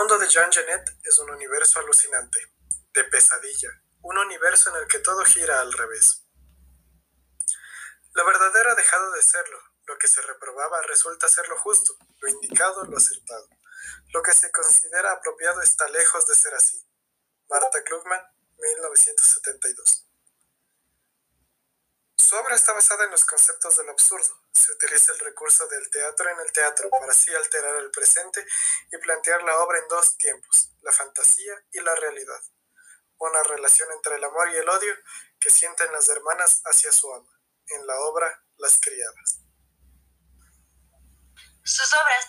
mundo de Jean Genet es un universo alucinante, de pesadilla, un universo en el que todo gira al revés. Lo verdadero ha dejado de serlo, lo que se reprobaba resulta ser lo justo, lo indicado, lo acertado. Lo que se considera apropiado está lejos de ser así. Marta Klugman, 1972. Su obra está basada en los conceptos del absurdo. Se utiliza el recurso del teatro en el teatro para así alterar el presente y plantear la obra en dos tiempos, la fantasía y la realidad. Una relación entre el amor y el odio que sienten las hermanas hacia su ama. En la obra, Las criadas.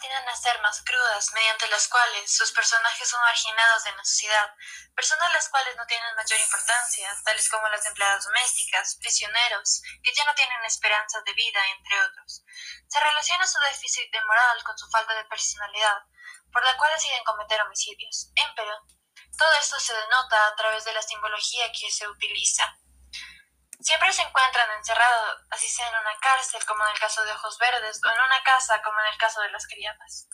Tienden a ser más crudas, mediante las cuales sus personajes son marginados de la sociedad, personas las cuales no tienen mayor importancia, tales como las empleadas domésticas, prisioneros, que ya no tienen esperanza de vida, entre otros. Se relaciona su déficit de moral con su falta de personalidad, por la cual deciden cometer homicidios. Empero, todo esto se denota a través de la simbología que se utiliza. Siempre se encuentran encerrados, así sea en una cárcel, como en el caso de Ojos Verdes, o en una casa, como en el caso de las criadas.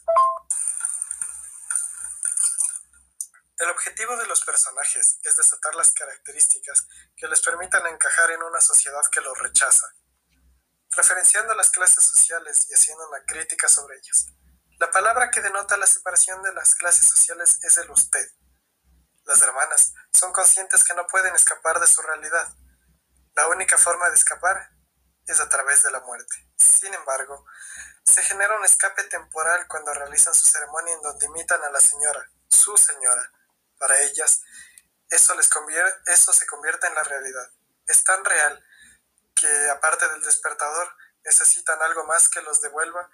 El objetivo de los personajes es desatar las características que les permitan encajar en una sociedad que los rechaza, referenciando las clases sociales y haciendo una crítica sobre ellas. La palabra que denota la separación de las clases sociales es el usted. Las hermanas son conscientes que no pueden escapar de su realidad la única forma de escapar es a través de la muerte. Sin embargo, se genera un escape temporal cuando realizan su ceremonia en donde imitan a la señora, su señora. Para ellas, eso, les eso se convierte en la realidad. Es tan real que, aparte del despertador, necesitan algo más que los devuelva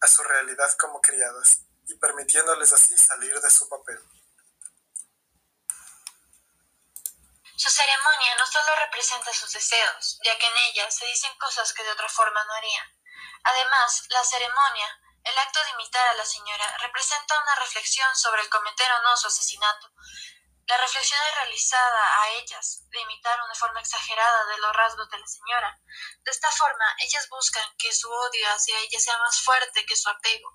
a su realidad como criadas y permitiéndoles así salir de su papel. Su ceremonia no solo representa sus deseos, ya que en ella se dicen cosas que de otra forma no harían. Además, la ceremonia, el acto de imitar a la señora, representa una reflexión sobre el cometer o no su asesinato. La reflexión es realizada a ellas, de imitar una forma exagerada de los rasgos de la señora. De esta forma, ellas buscan que su odio hacia ella sea más fuerte que su apego,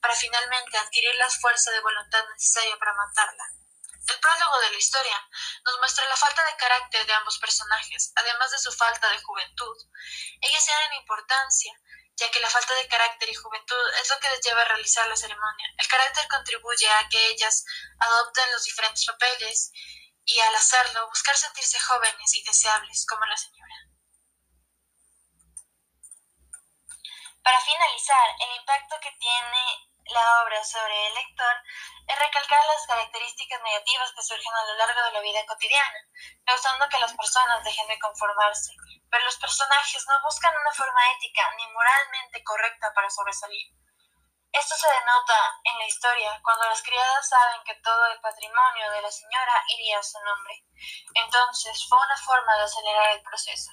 para finalmente adquirir la fuerza de voluntad necesaria para matarla. El prólogo de la historia nos muestra la falta de carácter de ambos personajes, además de su falta de juventud. Ellas tienen importancia, ya que la falta de carácter y juventud es lo que les lleva a realizar la ceremonia. El carácter contribuye a que ellas adopten los diferentes papeles y al hacerlo buscar sentirse jóvenes y deseables como la señora. Para finalizar, el impacto que tiene la obra sobre el lector es recalcar las características negativas que surgen a lo largo de la vida cotidiana, causando que las personas dejen de conformarse. Pero los personajes no buscan una forma ética ni moralmente correcta para sobresalir. Esto se denota en la historia cuando las criadas saben que todo el patrimonio de la señora iría a su nombre. Entonces fue una forma de acelerar el proceso.